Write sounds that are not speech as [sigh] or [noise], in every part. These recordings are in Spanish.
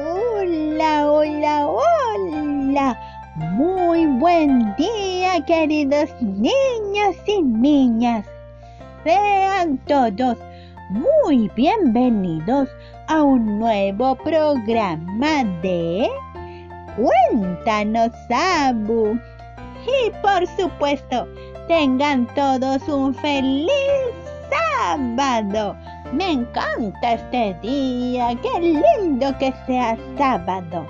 Hola, hola, hola. Muy buen día, queridos niños y niñas. Sean todos muy bienvenidos a un nuevo programa de Cuéntanos, Abu. Y por supuesto, tengan todos un feliz sábado. Me encanta este día, qué lindo que sea sábado.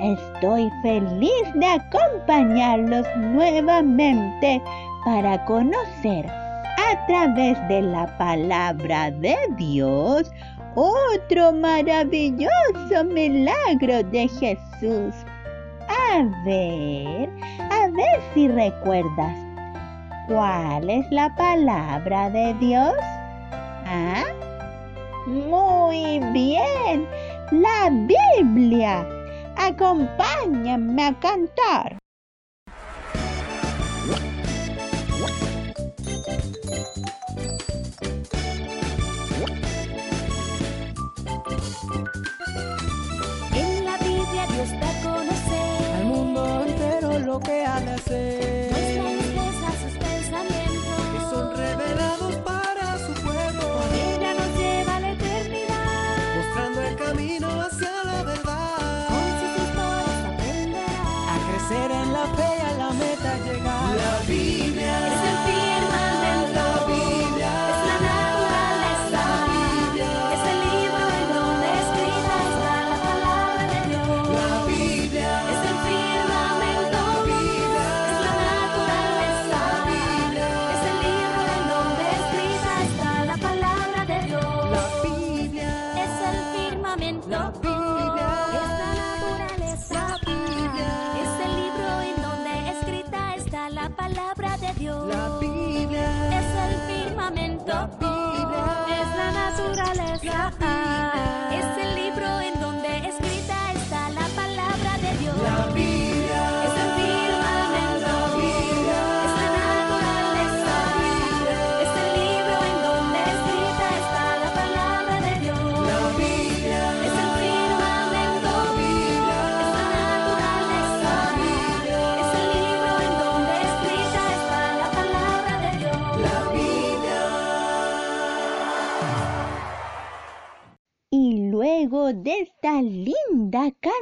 Estoy feliz de acompañarlos nuevamente para conocer a través de la palabra de Dios otro maravilloso milagro de Jesús. A ver, a ver si recuerdas. ¿Cuál es la palabra de Dios? ¿Ah? Muy bien, la Biblia. Acompáñame a cantar. En la Biblia Dios da a conocer al mundo entero lo que ha de hacer.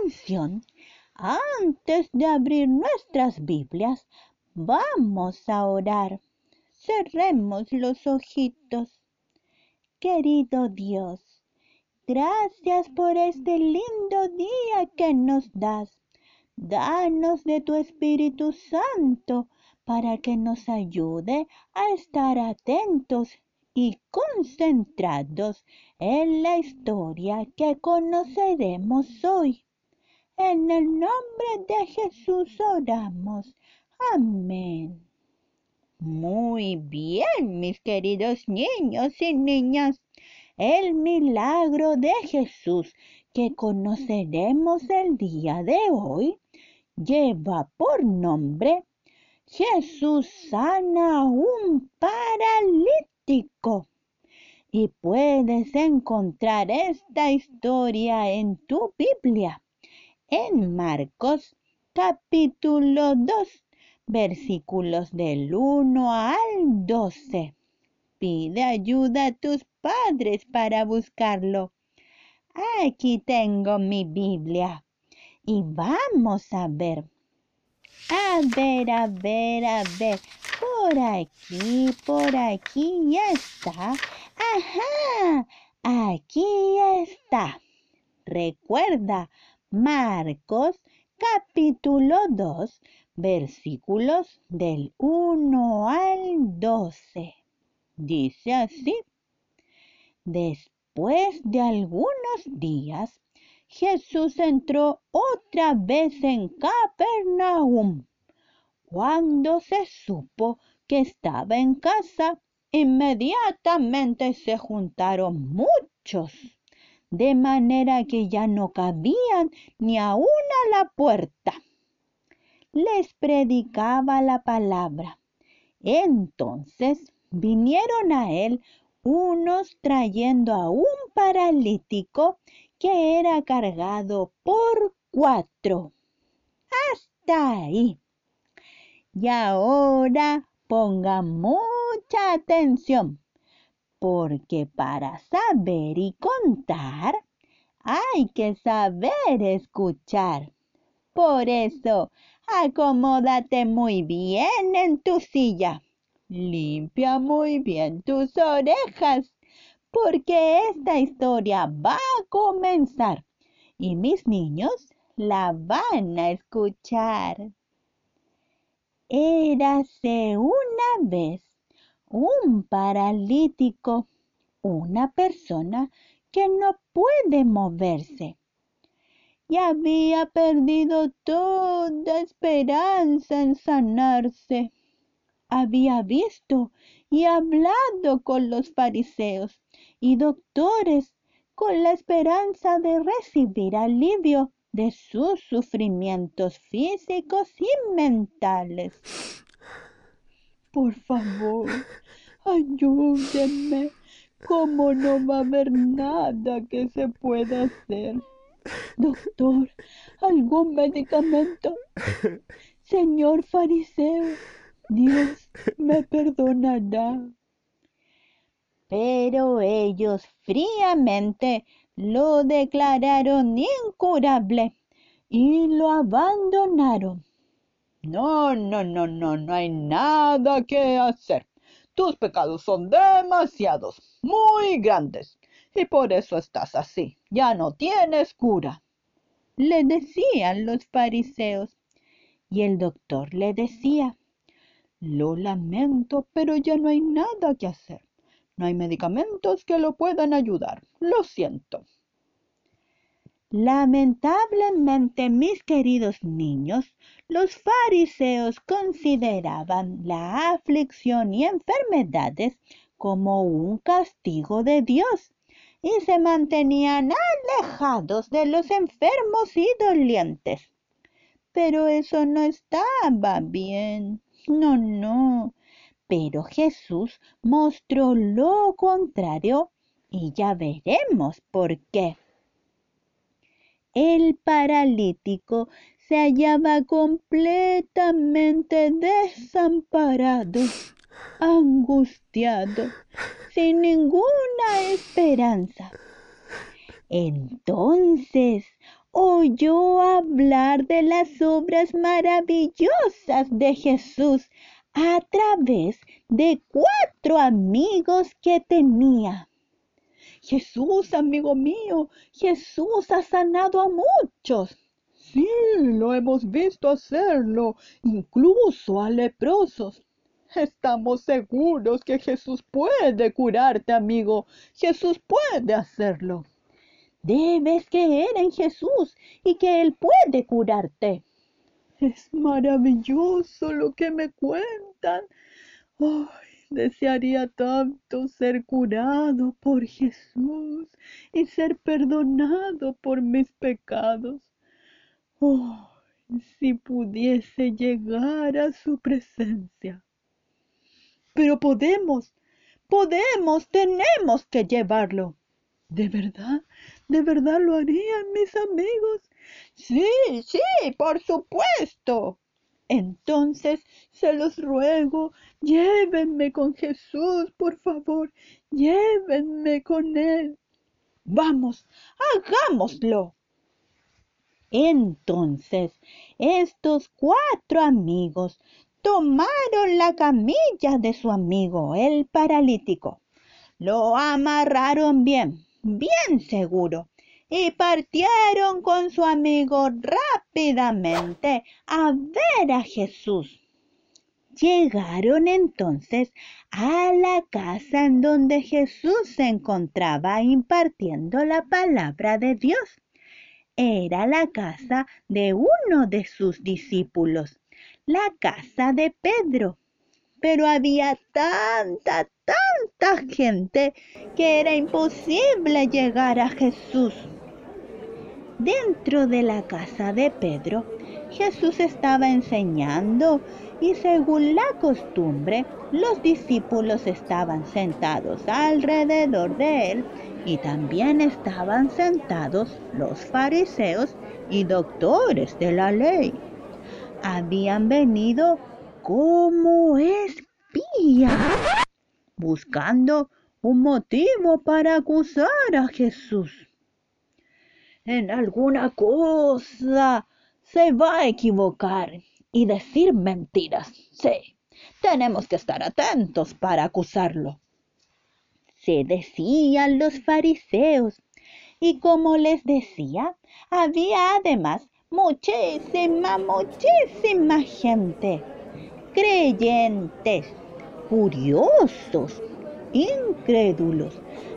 Canción, antes de abrir nuestras Biblias, vamos a orar. Cerremos los ojitos. Querido Dios, gracias por este lindo día que nos das. Danos de tu Espíritu Santo para que nos ayude a estar atentos y concentrados en la historia que conoceremos hoy. En el nombre de Jesús oramos. Amén. Muy bien, mis queridos niños y niñas. El milagro de Jesús que conoceremos el día de hoy lleva por nombre Jesús sana a un paralítico. Y puedes encontrar esta historia en tu Biblia, en Marcos capítulo 2, versículos del 1 al 12. Pide ayuda a tus padres para buscarlo. Aquí tengo mi Biblia y vamos a ver. A ver, a ver, a ver. Por aquí, por aquí ya está. Ajá, aquí está. Recuerda, Marcos capítulo 2, versículos del 1 al 12. Dice así. Después de algunos días, Jesús entró otra vez en Capernaum. Cuando se supo que estaba en casa, inmediatamente se juntaron muchos, de manera que ya no cabían ni aún a la puerta. Les predicaba la palabra. Entonces vinieron a él unos trayendo a un paralítico que era cargado por cuatro. Hasta ahí. Y ahora ponga mucha atención, porque para saber y contar hay que saber escuchar. Por eso, acomódate muy bien en tu silla. Limpia muy bien tus orejas, porque esta historia va a comenzar y mis niños la van a escuchar. Érase una vez un paralítico, una persona que no puede moverse y había perdido toda esperanza en sanarse. Había visto y hablado con los fariseos y doctores con la esperanza de recibir alivio de sus sufrimientos físicos y mentales. Por favor, ayúdenme. ¿Cómo no va a haber nada que se pueda hacer? Doctor, ¿algún medicamento? Señor fariseo, Dios me perdonará. Pero ellos fríamente lo declararon incurable y lo abandonaron. No, no, no, no, no hay nada que hacer. Tus pecados son demasiados, muy grandes, y por eso estás así. Ya no tienes cura. Le decían los fariseos. Y el doctor le decía, lo lamento, pero ya no hay nada que hacer. No hay medicamentos que lo puedan ayudar. Lo siento. Lamentablemente, mis queridos niños, los fariseos consideraban la aflicción y enfermedades como un castigo de Dios y se mantenían alejados de los enfermos y dolientes. Pero eso no estaba bien. No, no. Pero Jesús mostró lo contrario y ya veremos por qué. El paralítico se hallaba completamente desamparado, angustiado, sin ninguna esperanza. Entonces oyó hablar de las obras maravillosas de Jesús a través de cuatro amigos que tenía. Jesús, amigo mío, Jesús ha sanado a muchos. Sí, lo hemos visto hacerlo, incluso a leprosos. Estamos seguros que Jesús puede curarte, amigo. Jesús puede hacerlo. Debes creer en Jesús y que Él puede curarte. Es maravilloso lo que me cuentan. Ay, desearía tanto ser curado por Jesús y ser perdonado por mis pecados. Oh, si pudiese llegar a su presencia. Pero podemos, podemos, tenemos que llevarlo. ¿De verdad? ¿De verdad lo harían mis amigos? Sí, sí, por supuesto. Entonces se los ruego, llévenme con Jesús, por favor, llévenme con Él. Vamos, hagámoslo. Entonces estos cuatro amigos tomaron la camilla de su amigo, el paralítico, lo amarraron bien, bien seguro, y partieron con su amigo rápidamente a ver a Jesús. Llegaron entonces a la casa en donde Jesús se encontraba impartiendo la palabra de Dios. Era la casa de uno de sus discípulos, la casa de Pedro. Pero había tanta, tanta gente que era imposible llegar a Jesús. Dentro de la casa de Pedro, Jesús estaba enseñando y según la costumbre, los discípulos estaban sentados alrededor de él y también estaban sentados los fariseos y doctores de la ley. Habían venido como espías, buscando un motivo para acusar a Jesús. En alguna cosa se va a equivocar y decir mentiras. Sí, tenemos que estar atentos para acusarlo se decían los fariseos. Y como les decía, había además muchísima, muchísima gente, creyentes, curiosos, incrédulos,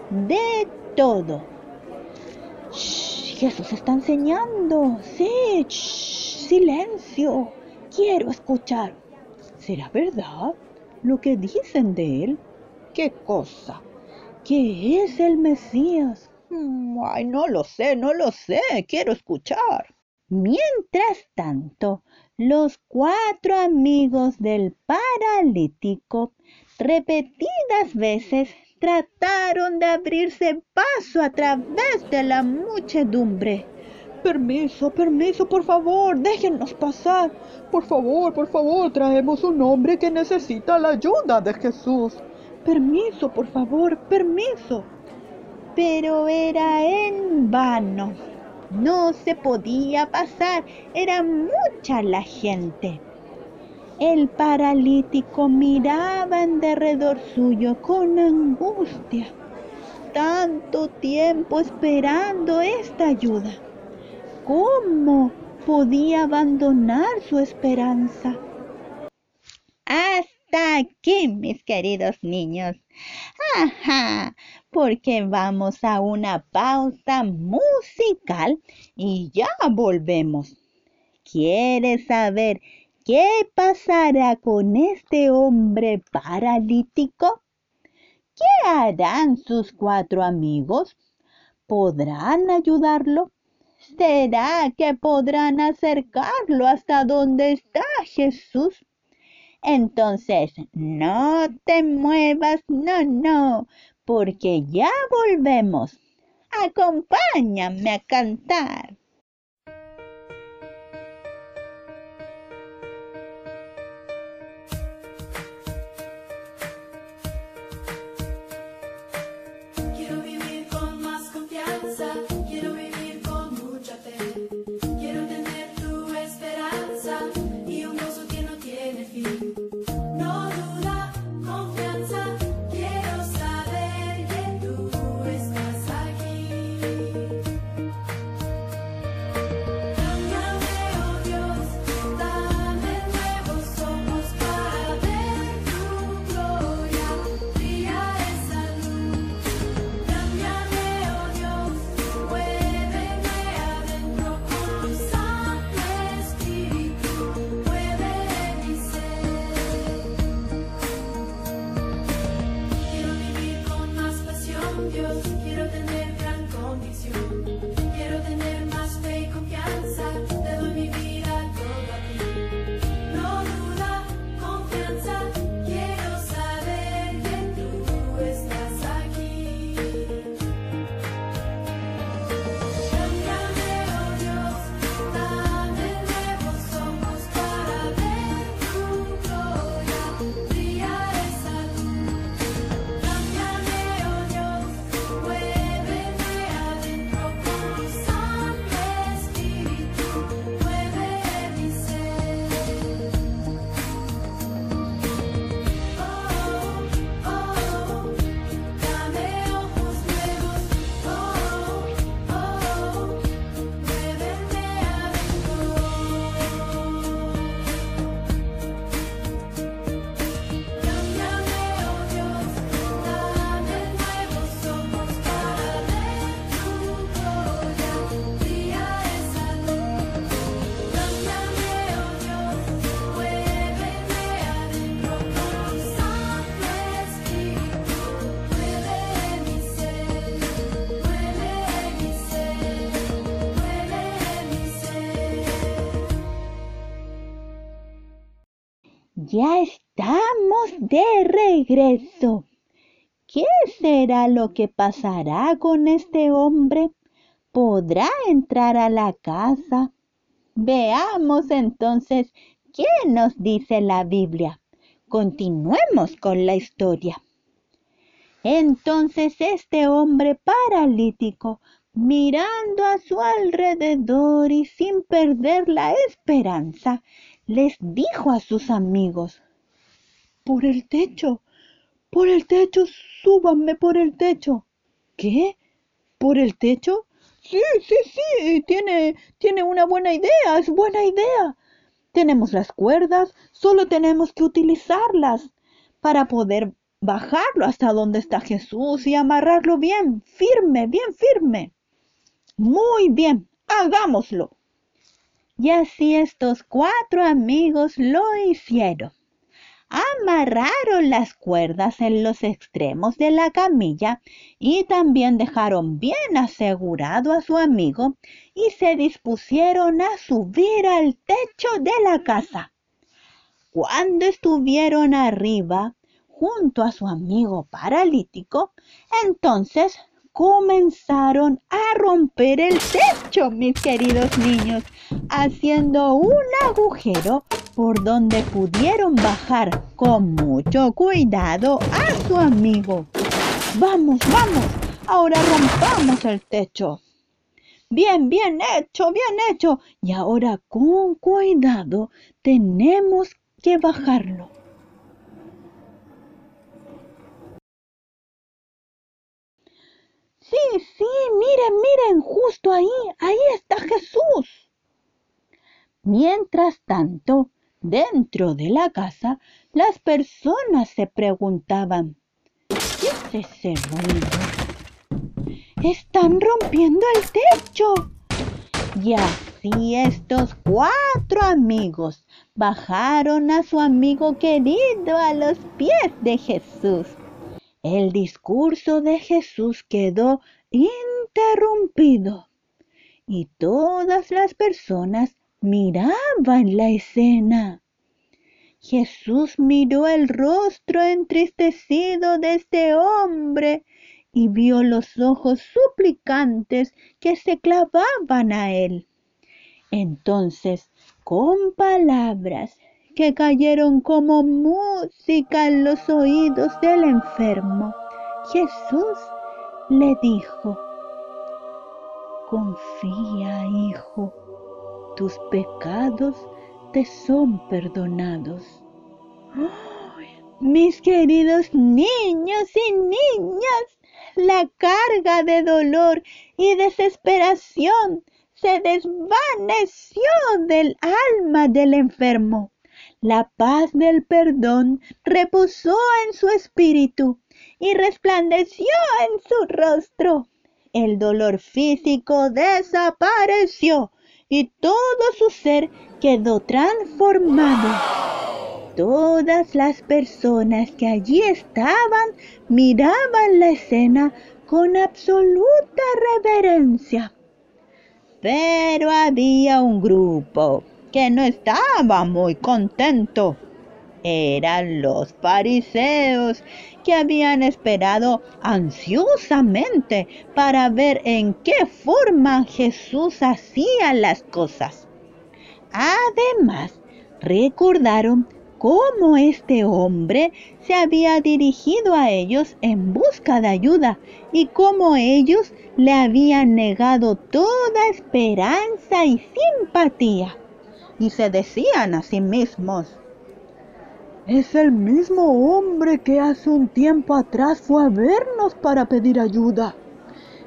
de todo. Shh, Jesús está enseñando. Sí, shh, silencio. Quiero escuchar. ¿Será verdad lo que dicen de él? ¿Qué cosa? ¿Qué es el Mesías? Mm, Ay, no lo sé, no lo sé. Quiero escuchar. Mientras tanto, los cuatro amigos del paralítico repetidas veces trataron de abrirse paso a través de la muchedumbre. Permiso, permiso, por favor, déjennos pasar. Por favor, por favor, traemos un hombre que necesita la ayuda de Jesús. Permiso, por favor, permiso. Pero era en vano. No se podía pasar, era mucha la gente. El paralítico miraba en derredor suyo con angustia. Tanto tiempo esperando esta ayuda. ¿Cómo podía abandonar su esperanza? Hasta aquí, mis queridos niños. Ajá, porque vamos a una pausa musical y ya volvemos. ¿Quieres saber qué pasará con este hombre paralítico? ¿Qué harán sus cuatro amigos? ¿Podrán ayudarlo? ¿Será que podrán acercarlo hasta donde está Jesús? Entonces, no te muevas, no, no, porque ya volvemos. Acompáñame a cantar. ¿Qué será lo que pasará con este hombre? ¿Podrá entrar a la casa? Veamos entonces qué nos dice la Biblia. Continuemos con la historia. Entonces este hombre paralítico, mirando a su alrededor y sin perder la esperanza, les dijo a sus amigos, Por el techo, por el techo, súbanme por el techo. ¿Qué? ¿Por el techo? Sí, sí, sí, tiene, tiene una buena idea, es buena idea. Tenemos las cuerdas, solo tenemos que utilizarlas para poder bajarlo hasta donde está Jesús y amarrarlo bien, firme, bien firme. Muy bien, hagámoslo. Y así estos cuatro amigos lo hicieron. Amarraron las cuerdas en los extremos de la camilla y también dejaron bien asegurado a su amigo y se dispusieron a subir al techo de la casa. Cuando estuvieron arriba, junto a su amigo paralítico, entonces comenzaron a romper el techo, mis queridos niños, haciendo un agujero por donde pudieron bajar con mucho cuidado a su amigo. Vamos, vamos, ahora rompamos el techo. Bien, bien hecho, bien hecho. Y ahora con cuidado tenemos que bajarlo. Sí, sí, miren, miren, justo ahí, ahí está Jesús. Mientras tanto, dentro de la casa, las personas se preguntaban, ¿qué es ese ruido? Están rompiendo el techo. Y así estos cuatro amigos bajaron a su amigo querido a los pies de Jesús. El discurso de Jesús quedó interrumpido y todas las personas miraban la escena. Jesús miró el rostro entristecido de este hombre y vio los ojos suplicantes que se clavaban a él. Entonces, con palabras que cayeron como música en los oídos del enfermo. Jesús le dijo, confía, hijo, tus pecados te son perdonados. mis queridos niños y niñas, la carga de dolor y desesperación se desvaneció del alma del enfermo. La paz del perdón reposó en su espíritu y resplandeció en su rostro. El dolor físico desapareció y todo su ser quedó transformado. Todas las personas que allí estaban miraban la escena con absoluta reverencia. Pero había un grupo que no estaba muy contento. Eran los fariseos que habían esperado ansiosamente para ver en qué forma Jesús hacía las cosas. Además, recordaron cómo este hombre se había dirigido a ellos en busca de ayuda y cómo ellos le habían negado toda esperanza y simpatía y se decían a sí mismos, es el mismo hombre que hace un tiempo atrás fue a vernos para pedir ayuda.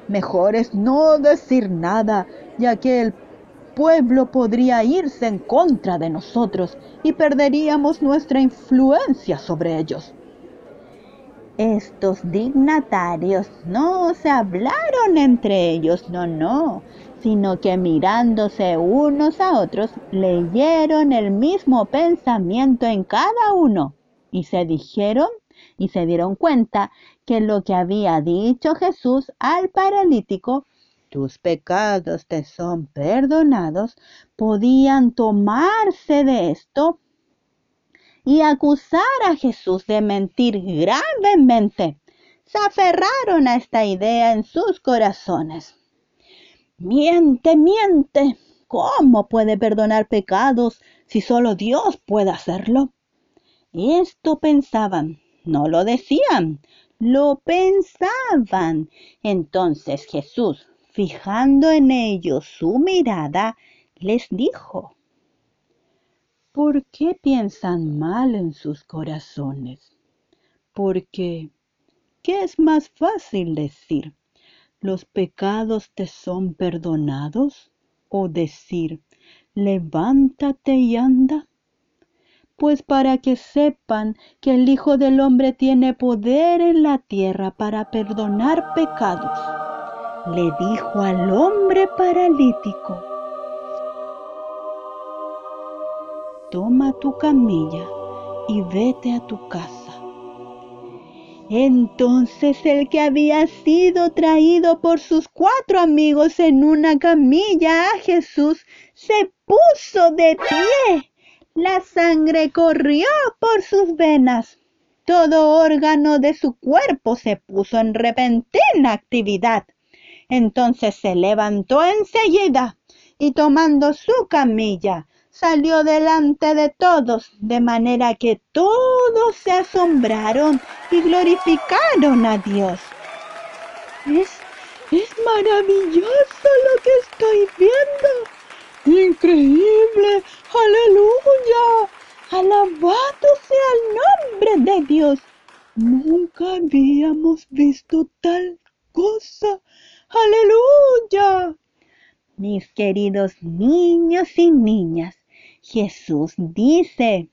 Mejor es no decir nada, ya que el pueblo podría irse en contra de nosotros y perderíamos nuestra influencia sobre ellos. Estos dignatarios no se hablaron entre ellos, no, no, sino que mirándose unos a otros, leyeron el mismo pensamiento en cada uno y se dijeron y se dieron cuenta que lo que había dicho Jesús al paralítico, tus pecados te son perdonados, podían tomarse de esto y acusar a Jesús de mentir gravemente se aferraron a esta idea en sus corazones. Miente, miente. ¿Cómo puede perdonar pecados si solo Dios puede hacerlo? Esto pensaban, no lo decían, lo pensaban. Entonces Jesús, fijando en ellos su mirada, les dijo, ¿por qué piensan mal en sus corazones? Porque, ¿qué es más fácil decir? ¿Los pecados te son perdonados? ¿O decir, levántate y anda? Pues para que sepan que el Hijo del Hombre tiene poder en la tierra para perdonar pecados, le dijo al hombre paralítico, toma tu camilla y vete a tu casa. Entonces el que había sido traído por sus cuatro amigos en una camilla a Jesús se puso de pie. La sangre corrió por sus venas. Todo órgano de su cuerpo se puso en repentina actividad. Entonces se levantó enseguida y tomando su camilla salió delante de todos, de manera que todos se asombraron y glorificaron a Dios. Es, es maravilloso lo que estoy viendo. Increíble. Aleluya. Alabado sea el nombre de Dios. Nunca habíamos visto tal cosa. Aleluya. Mis queridos niños y niñas, Jesús dice,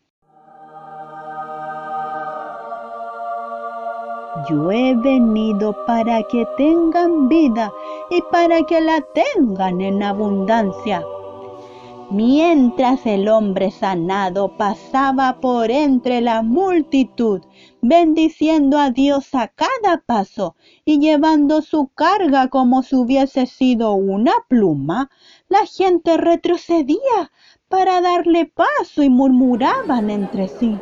Yo he venido para que tengan vida y para que la tengan en abundancia. Mientras el hombre sanado pasaba por entre la multitud, bendiciendo a Dios a cada paso y llevando su carga como si hubiese sido una pluma, la gente retrocedía para darle paso y murmuraban entre sí.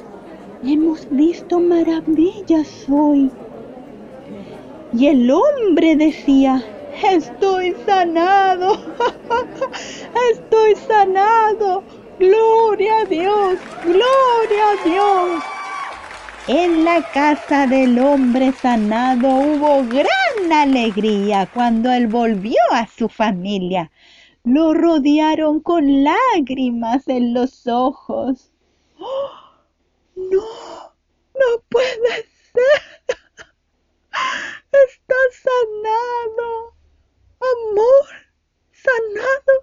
Hemos visto maravillas hoy. Y el hombre decía, estoy sanado, [laughs] estoy sanado, gloria a Dios, gloria a Dios. En la casa del hombre sanado hubo gran alegría cuando él volvió a su familia. Lo rodearon con lágrimas en los ojos. ¡Oh! No, no puede ser. Está sanado. Amor, sanado.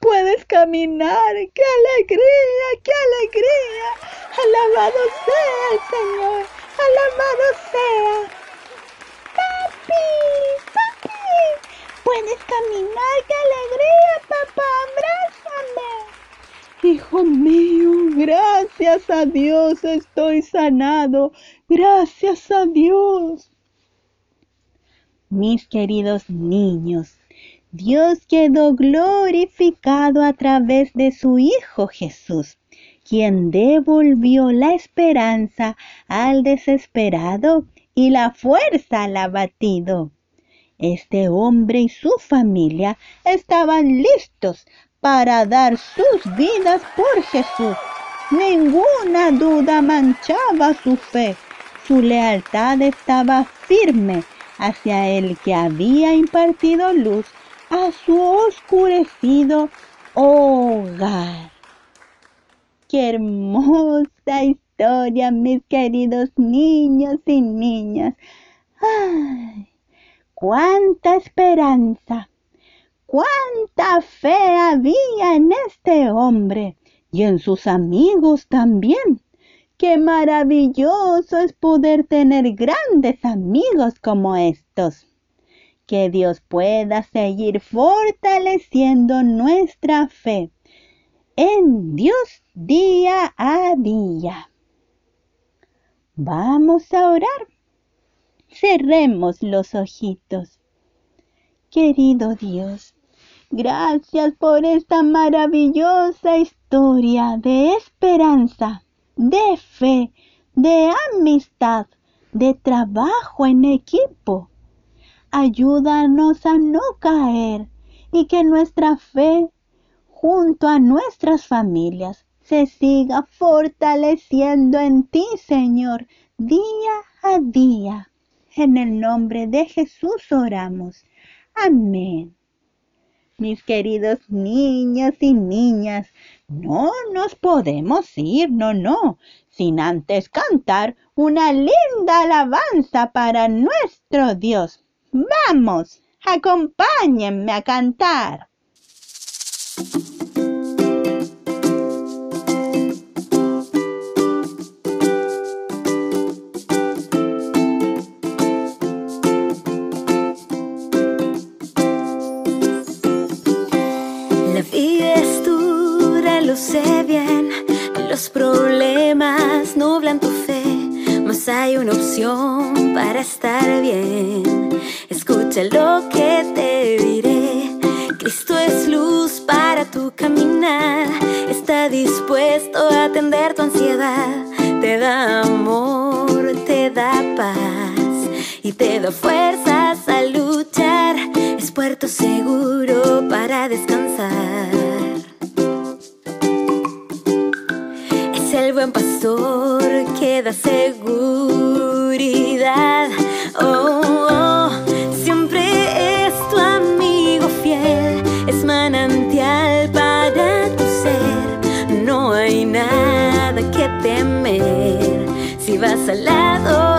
Puedes caminar. ¡Qué alegría! ¡Qué alegría! Alabado sea el Señor. Alabado sea. Papi, papi. Puedes caminar. ¡Qué alegría, papá! ¡Abrázame! Hijo mío, gracias a Dios estoy sanado. Gracias a Dios. Mis queridos niños, Dios quedó glorificado a través de su Hijo Jesús, quien devolvió la esperanza al desesperado y la fuerza al abatido. Este hombre y su familia estaban listos para dar sus vidas por Jesús. Ninguna duda manchaba su fe. Su lealtad estaba firme hacia el que había impartido luz a su oscurecido hogar. Qué hermosa historia, mis queridos niños y niñas. ¡Ay! ¡Cuánta esperanza! ¡Cuánta fe había en este hombre! Y en sus amigos también. Qué maravilloso es poder tener grandes amigos como estos. Que Dios pueda seguir fortaleciendo nuestra fe en Dios día a día. Vamos a orar. Cerremos los ojitos. Querido Dios, gracias por esta maravillosa historia de esperanza de fe, de amistad, de trabajo en equipo. Ayúdanos a no caer y que nuestra fe junto a nuestras familias se siga fortaleciendo en ti, Señor, día a día. En el nombre de Jesús oramos. Amén. Mis queridos niños y niñas, no nos podemos ir, no, no, sin antes cantar una linda alabanza para nuestro Dios. Vamos, acompáñenme a cantar. Problemas nublan tu fe, mas hay una opción para estar bien. Escucha lo que te diré. Cristo es luz para tu caminar. Está dispuesto a atender tu ansiedad. Te da amor, te da paz y te da fuerzas a luchar. Es puerto seguro para descansar. Buen pastor que da seguridad. Oh, oh, siempre es tu amigo fiel, es manantial para tu ser. No hay nada que temer si vas al lado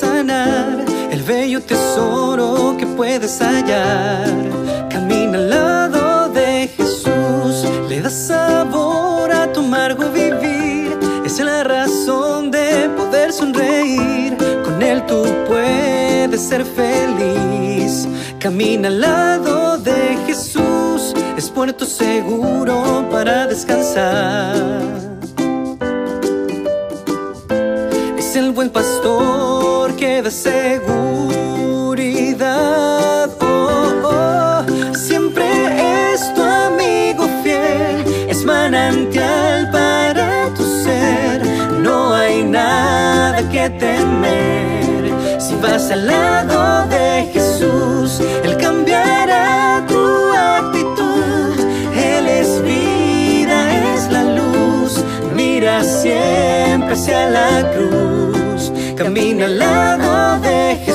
sanar. El bello tesoro que puedes hallar. Camina al lado de Jesús. Le da sabor a tu amargo vivir. Es la razón de poder sonreír. Con él tú puedes ser feliz. Camina al lado de Jesús. Es puerto seguro para descansar. Buen pastor que da seguridad. Oh, oh, siempre es tu amigo fiel. Es manantial para tu ser. No hay nada que temer. Si vas al lado de Jesús, Él cambiará tu actitud. Él es vida, es la luz. Mira siempre hacia la cruz. Camina al lado de Jesús.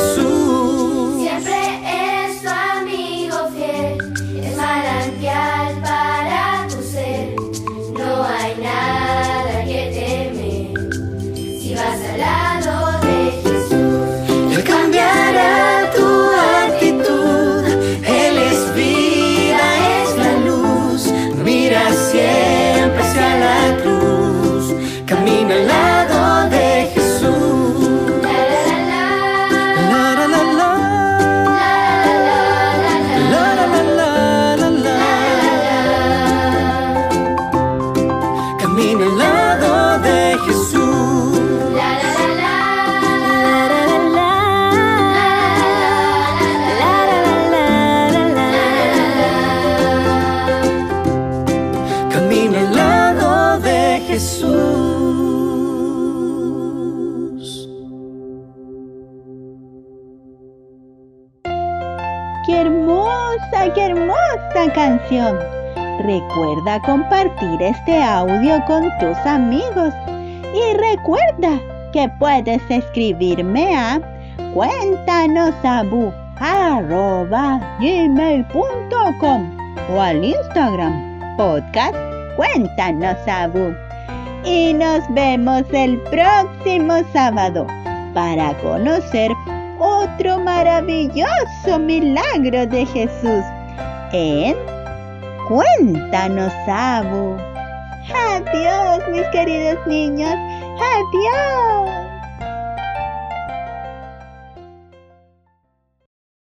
Qué hermosa canción! Recuerda compartir este audio con tus amigos y recuerda que puedes escribirme a cuéntanosabu@gmail.com o al Instagram podcast Cuéntanos Abu. Y nos vemos el próximo sábado para conocer otro maravilloso milagro de Jesús en Cuéntanos Abu. Adiós, mis queridos niños. Adiós.